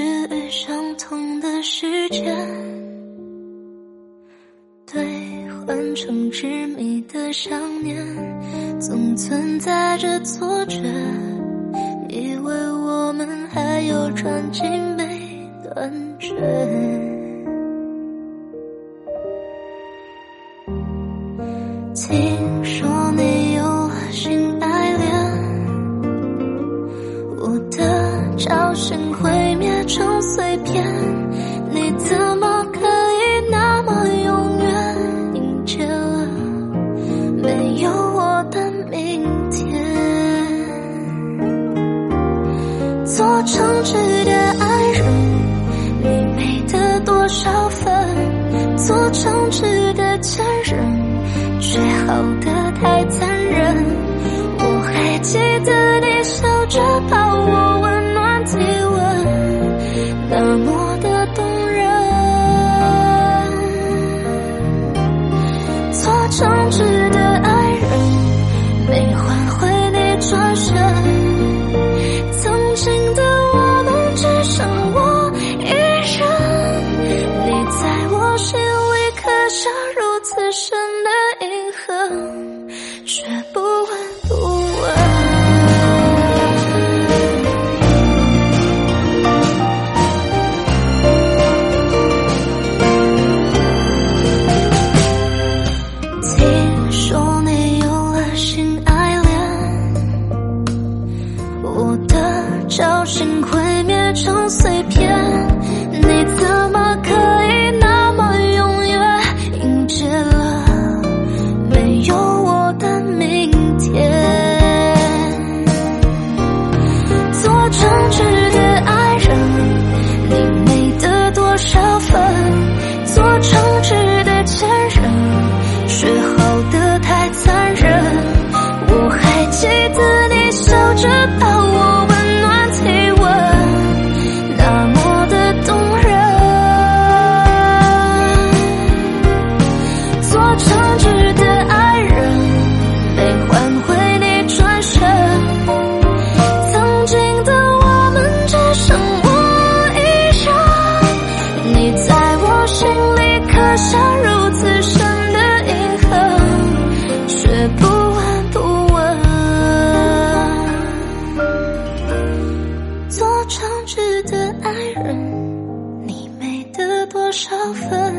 治愈伤痛的时间，兑换成执迷的想念，总存在着错觉，以为我们还有转机没断绝。情。少分？做诚挚的前人。却好的太残忍，我还记得你笑着刻下如此深的印痕，却不闻不问。做诚挚的爱人，你没得多少分；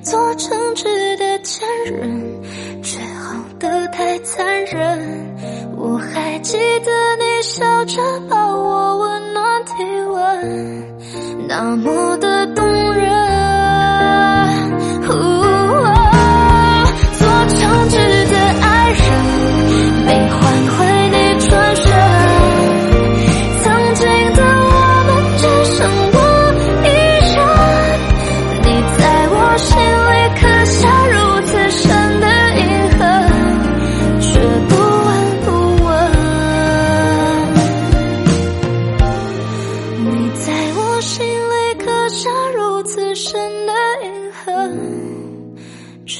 做诚挚的前任，却好的太残忍。我还记得你笑着抱我，温暖体温，那么的动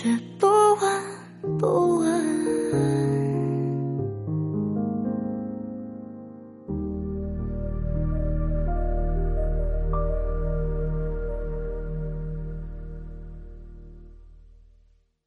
Era